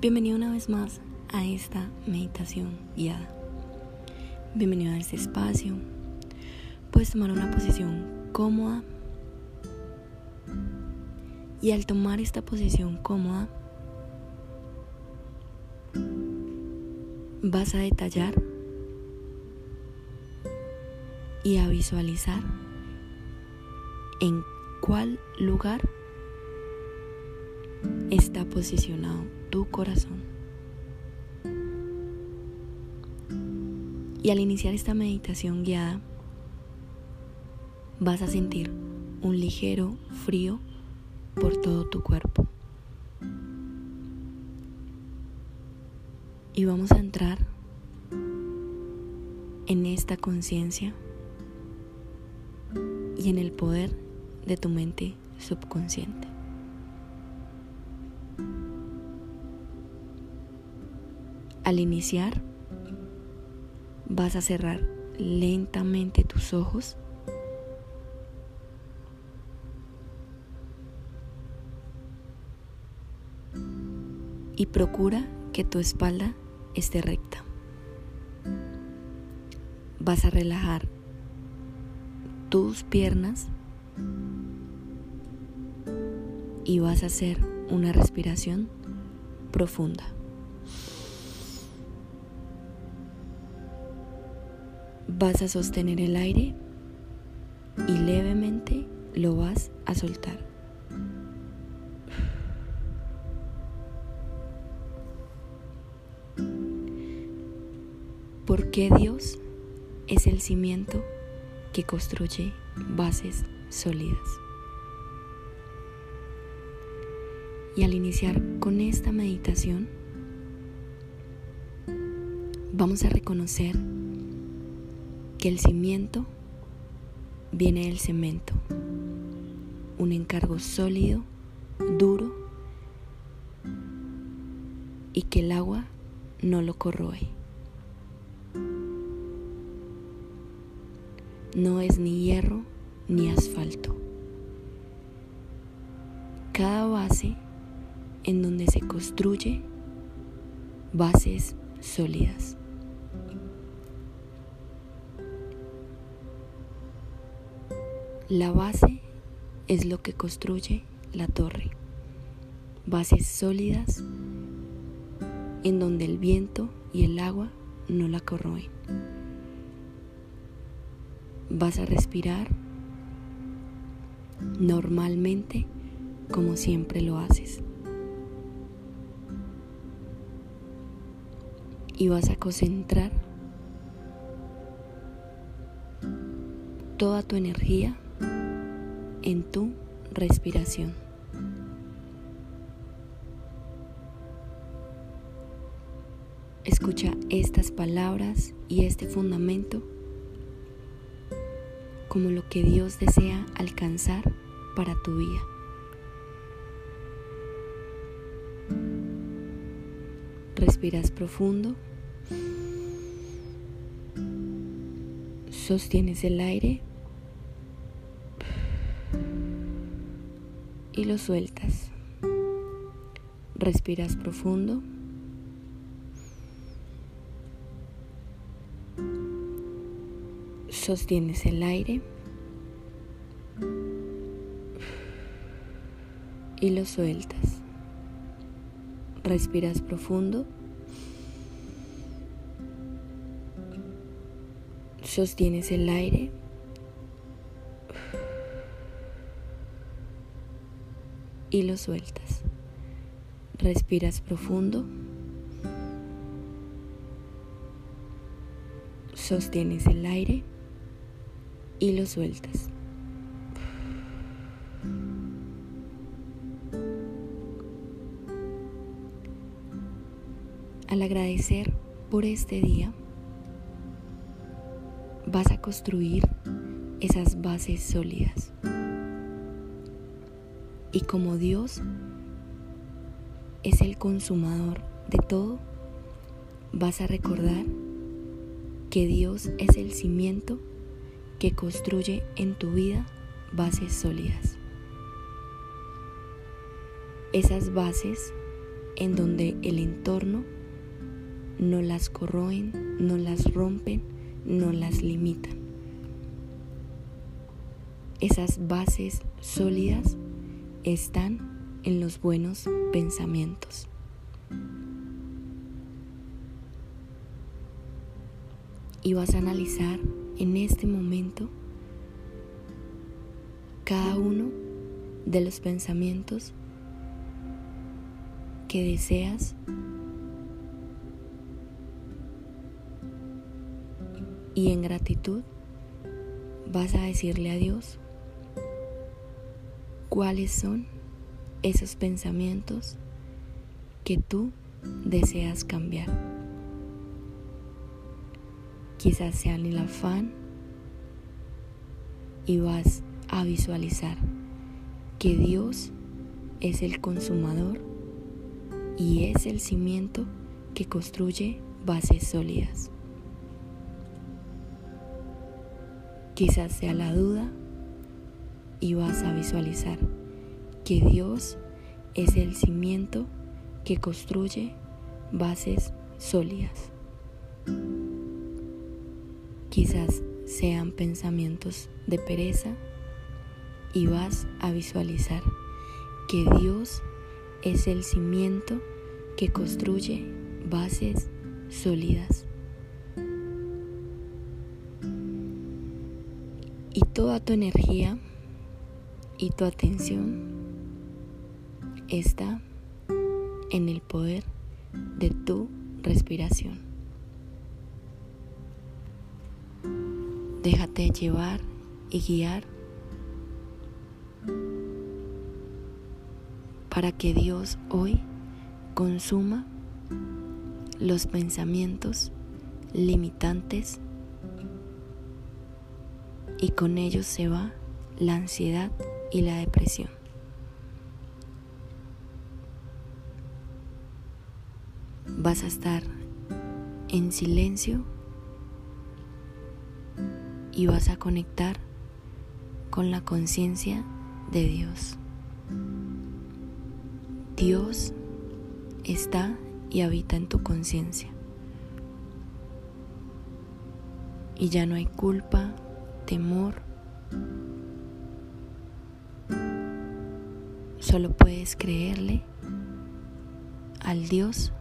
Bienvenido una vez más a esta meditación guiada. Bienvenido a este espacio. Puedes tomar una posición cómoda y al tomar esta posición cómoda vas a detallar y a visualizar en cuál lugar está posicionado tu corazón. Y al iniciar esta meditación guiada, vas a sentir un ligero frío por todo tu cuerpo. Y vamos a entrar en esta conciencia y en el poder de tu mente subconsciente. Al iniciar, vas a cerrar lentamente tus ojos y procura que tu espalda esté recta. Vas a relajar tus piernas y vas a hacer una respiración profunda. Vas a sostener el aire y levemente lo vas a soltar. ¿Por qué Dios es el cimiento que construye bases sólidas? Y al iniciar con esta meditación, vamos a reconocer que el cimiento viene del cemento, un encargo sólido, duro y que el agua no lo corroe. No es ni hierro ni asfalto. Cada base en donde se construye bases sólidas. La base es lo que construye la torre. Bases sólidas en donde el viento y el agua no la corroen. Vas a respirar normalmente como siempre lo haces. Y vas a concentrar toda tu energía en tu respiración. Escucha estas palabras y este fundamento como lo que Dios desea alcanzar para tu vida. Respiras profundo. Sostienes el aire y lo sueltas. Respiras profundo. Sostienes el aire y lo sueltas. Respiras profundo. Sostienes el aire y lo sueltas. Respiras profundo. Sostienes el aire y lo sueltas. Al agradecer por este día, vas a construir esas bases sólidas. Y como Dios es el consumador de todo, vas a recordar que Dios es el cimiento que construye en tu vida bases sólidas. Esas bases en donde el entorno no las corroen, no las rompen, no las limitan. Esas bases sólidas están en los buenos pensamientos. Y vas a analizar en este momento cada uno de los pensamientos que deseas y en gratitud vas a decirle a Dios cuáles son esos pensamientos que tú deseas cambiar. Quizás sean el afán y vas a visualizar que Dios es el consumador y es el cimiento que construye bases sólidas. Quizás sea la duda y vas a visualizar que Dios es el cimiento que construye bases sólidas. Quizás sean pensamientos de pereza y vas a visualizar que Dios es el cimiento que construye bases sólidas. Y toda tu energía y tu atención está en el poder de tu respiración. Déjate llevar y guiar para que Dios hoy consuma los pensamientos limitantes y con ellos se va la ansiedad y la depresión. Vas a estar en silencio y vas a conectar con la conciencia de Dios. Dios está y habita en tu conciencia. Y ya no hay culpa, temor. Solo puedes creerle al Dios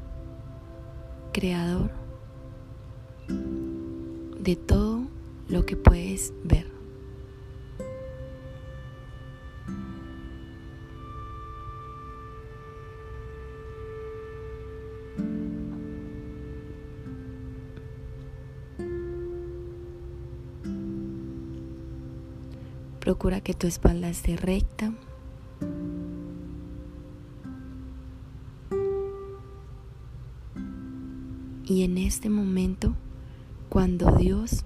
creador de todo lo que puedes ver. Procura que tu espalda esté recta. Y en este momento, cuando Dios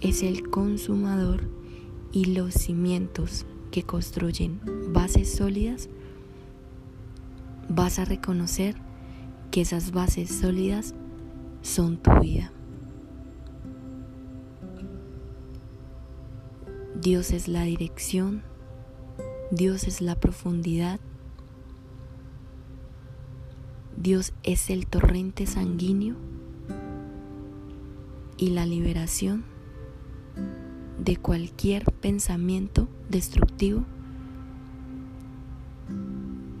es el consumador y los cimientos que construyen bases sólidas, vas a reconocer que esas bases sólidas son tu vida. Dios es la dirección, Dios es la profundidad, Dios es el torrente sanguíneo y la liberación de cualquier pensamiento destructivo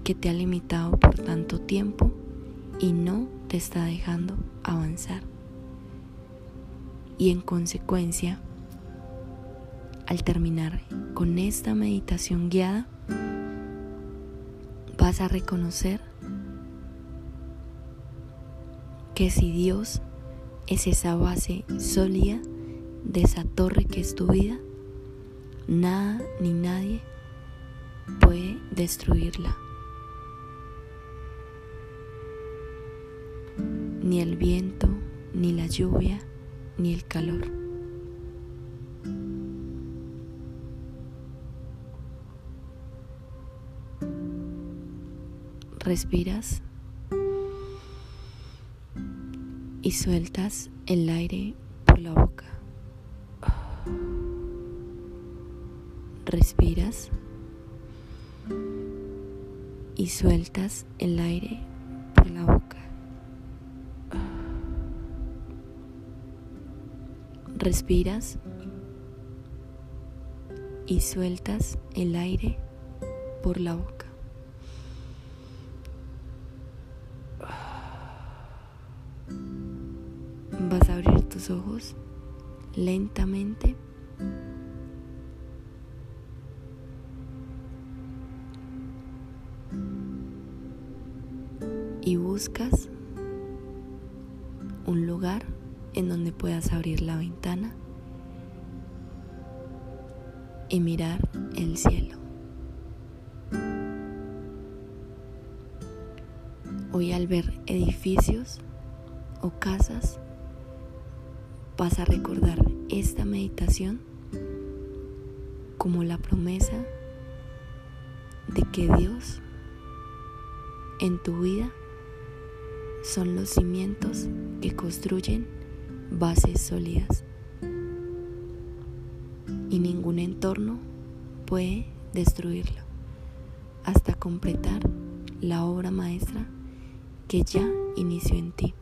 que te ha limitado por tanto tiempo y no te está dejando avanzar. Y en consecuencia, al terminar con esta meditación guiada, vas a reconocer que si Dios es esa base sólida de esa torre que es tu vida, nada ni nadie puede destruirla. Ni el viento, ni la lluvia, ni el calor. Respiras y sueltas el aire por la boca. Respiras y sueltas el aire por la boca. Respiras y sueltas el aire por la boca. Tus ojos lentamente. Y buscas un lugar en donde puedas abrir la ventana y mirar el cielo. Hoy al ver edificios o casas, vas a recordar esta meditación como la promesa de que Dios en tu vida son los cimientos que construyen bases sólidas y ningún entorno puede destruirlo hasta completar la obra maestra que ya inició en ti.